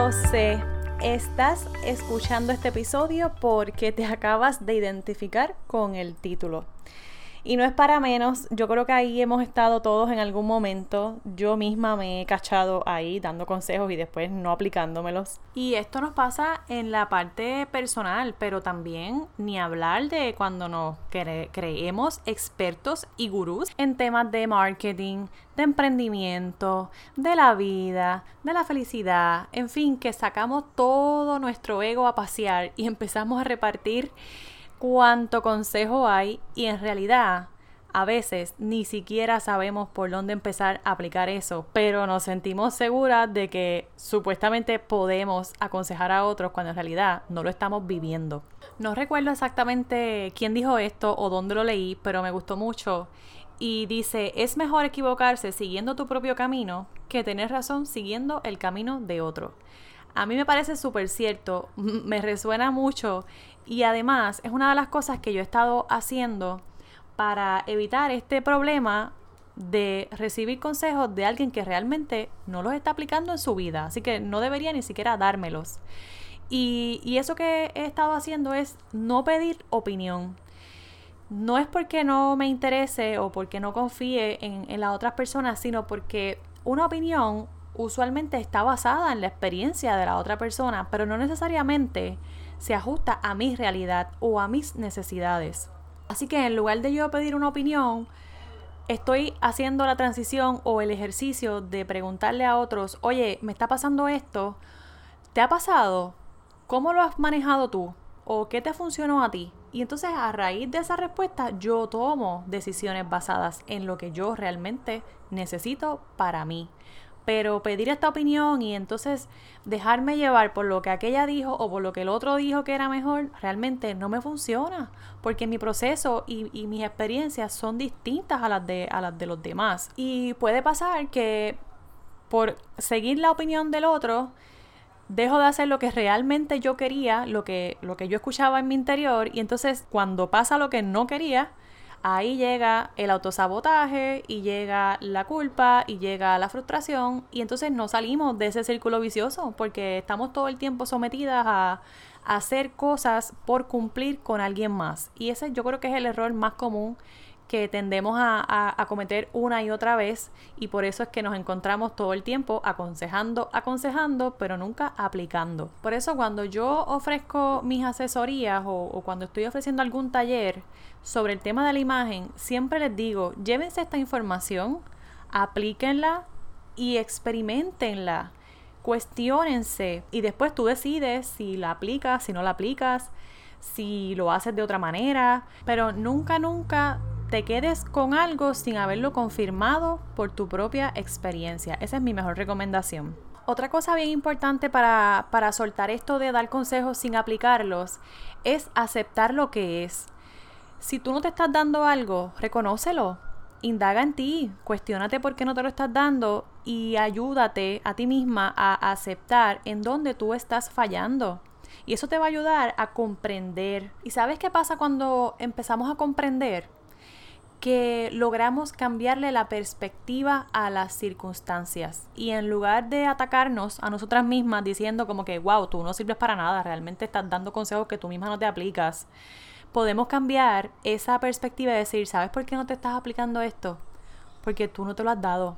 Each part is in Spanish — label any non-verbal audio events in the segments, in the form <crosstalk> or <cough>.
Lo sé, estás escuchando este episodio porque te acabas de identificar con el título. Y no es para menos, yo creo que ahí hemos estado todos en algún momento. Yo misma me he cachado ahí dando consejos y después no aplicándomelos. Y esto nos pasa en la parte personal, pero también ni hablar de cuando nos creemos expertos y gurús en temas de marketing, de emprendimiento, de la vida, de la felicidad, en fin, que sacamos todo nuestro ego a pasear y <laughs> empezamos a repartir cuánto consejo hay y en realidad a veces ni siquiera sabemos por dónde empezar a aplicar eso, pero nos sentimos seguras de que supuestamente podemos aconsejar a otros cuando en realidad no lo estamos viviendo. No recuerdo exactamente quién dijo esto o dónde lo leí, pero me gustó mucho y dice, es mejor equivocarse siguiendo tu propio camino que tener razón siguiendo el camino de otro. A mí me parece súper cierto, <laughs> me resuena mucho y además es una de las cosas que yo he estado haciendo para evitar este problema de recibir consejos de alguien que realmente no los está aplicando en su vida, así que no debería ni siquiera dármelos. Y, eso que he estado haciendo es no pedir opinión. No es porque no me interese o porque no confíe en, en las otras personas, sino porque una opinión usualmente está basada en la experiencia de la otra persona, pero no necesariamente se ajusta a mi realidad o a mis necesidades. Así que en lugar de yo pedir una opinión, estoy haciendo la transición o el ejercicio de preguntarle a otros, oye, me está pasando esto, ¿te ha pasado? ¿Cómo lo has manejado tú? ¿O qué te funcionó a ti? Y entonces a raíz de esa respuesta yo tomo decisiones basadas en lo que yo realmente necesito para mí pero pedir esta opinión y entonces dejarme llevar por lo que aquella dijo o por lo que el otro dijo que era mejor, realmente no me funciona, porque mi proceso y, mis experiencias son distintas a las, de, a las de los demás. Y puede pasar que por seguir la opinión del otro, dejo de hacer lo que realmente yo quería, lo que, lo que yo escuchaba en mi interior, y entonces cuando pasa lo que no quería, ahí llega el autosabotaje y llega la culpa y llega la frustración y entonces no salimos de ese círculo vicioso porque estamos todo el tiempo sometidas a, hacer cosas por cumplir con alguien más. Y ese yo creo que es el error más común que tendemos a, cometer una y otra vez y por eso es que nos encontramos todo el tiempo aconsejando, aconsejando, pero nunca aplicando. Por eso cuando yo ofrezco mis asesorías o, o cuando estoy ofreciendo algún taller sobre el tema de la imagen, siempre les digo, llévense esta información, aplíquenla y experimentenla. Cuestiónense y después tú decides si la aplicas, si no la aplicas, si lo haces de otra manera, pero nunca, nunca te quedes con algo sin haberlo confirmado por tu propia experiencia. Esa es mi mejor recomendación. Otra cosa bien importante para, para soltar esto de dar consejos sin aplicarlos es aceptar lo que es. Si tú no te estás dando algo, reconócelo. Indaga en ti, cuestiónate por qué no te lo estás dando y ayúdate a ti misma a aceptar en dónde tú estás fallando. Y eso te va a ayudar a comprender. ¿Y sabes qué pasa cuando empezamos a comprender? Que logramos cambiarle la perspectiva a las circunstancias y en lugar de atacarnos a nosotras mismas diciendo como que, wow, tú no sirves para nada, realmente estás dando consejos que tú misma no te aplicas, podemos cambiar esa perspectiva y decir, ¿sabes por qué no te estás aplicando esto? Porque tú no te lo has dado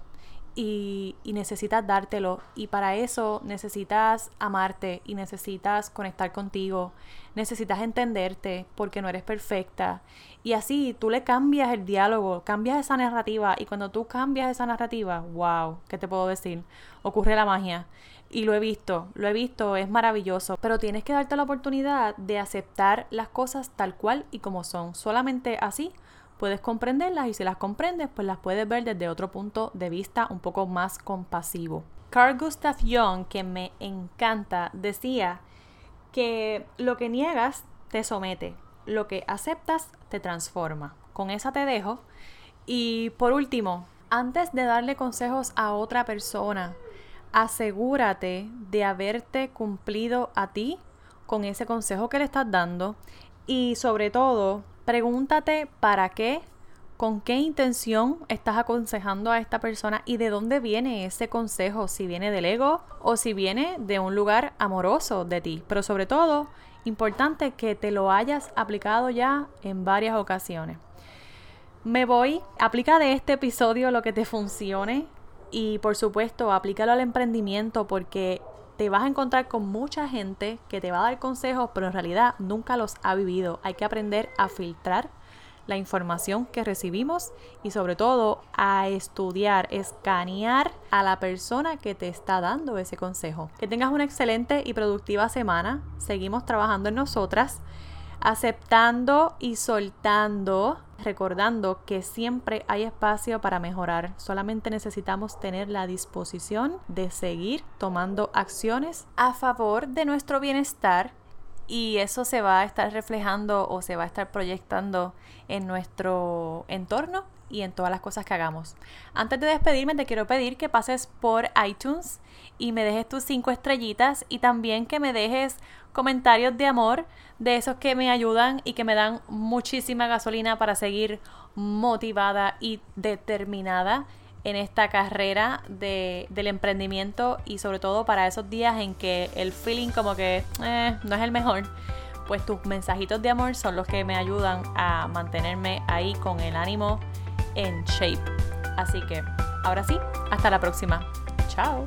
y, necesitas dártelo. Y para eso necesitas amarte y necesitas conectar contigo. Necesitas entenderte porque no eres perfecta. Y así tú le cambias el diálogo, cambias esa narrativa. Y cuando tú cambias esa narrativa, wow, ¿qué te puedo decir? Ocurre la magia. Y lo he visto, lo he visto, es maravilloso. Pero tienes que darte la oportunidad de aceptar las cosas tal cual y como son. Solamente así puedes comprenderlas y si las comprendes, pues las puedes ver desde otro punto de vista un poco más compasivo. Carl Gustav Jung, que me encanta, decía que lo que niegas te somete, lo que aceptas te transforma. Con esa te dejo. Y por último, antes de darle consejos a otra persona, asegúrate de haberte cumplido a ti con ese consejo que le estás dando y sobre todo, pregúntate para qué, con qué intención estás aconsejando a esta persona y de dónde viene ese consejo, si viene del ego o si viene de un lugar amoroso de ti. Pero sobre todo, importante que te lo hayas aplicado ya en varias ocasiones. Me voy, aplica de este episodio lo que te funcione y por supuesto aplícalo al emprendimiento porque te vas a encontrar con mucha gente que te va a dar consejos, pero en realidad nunca los ha vivido. Hay que aprender a filtrar la información que recibimos y sobre todo a estudiar, escanear a la persona que te está dando ese consejo. Que tengas una excelente y productiva semana. Seguimos trabajando en nosotras, aceptando y soltando recordando que siempre hay espacio para mejorar. Solamente necesitamos tener la disposición de seguir tomando acciones a favor de nuestro bienestar y eso se va a estar reflejando o se va a estar proyectando en nuestro entorno y en todas las cosas que hagamos. Antes de despedirme te quiero pedir que pases por iTunes y me dejes tus cinco estrellitas y también que me dejes comentarios de amor de esos que me ayudan y que me dan muchísima gasolina para seguir motivada y determinada en esta carrera de, del emprendimiento y sobre todo para esos días en que el feeling como que eh, no es el mejor, pues tus mensajitos de amor son los que me ayudan a mantenerme ahí con el ánimo en shape. Así que ahora sí, hasta la próxima. Chao.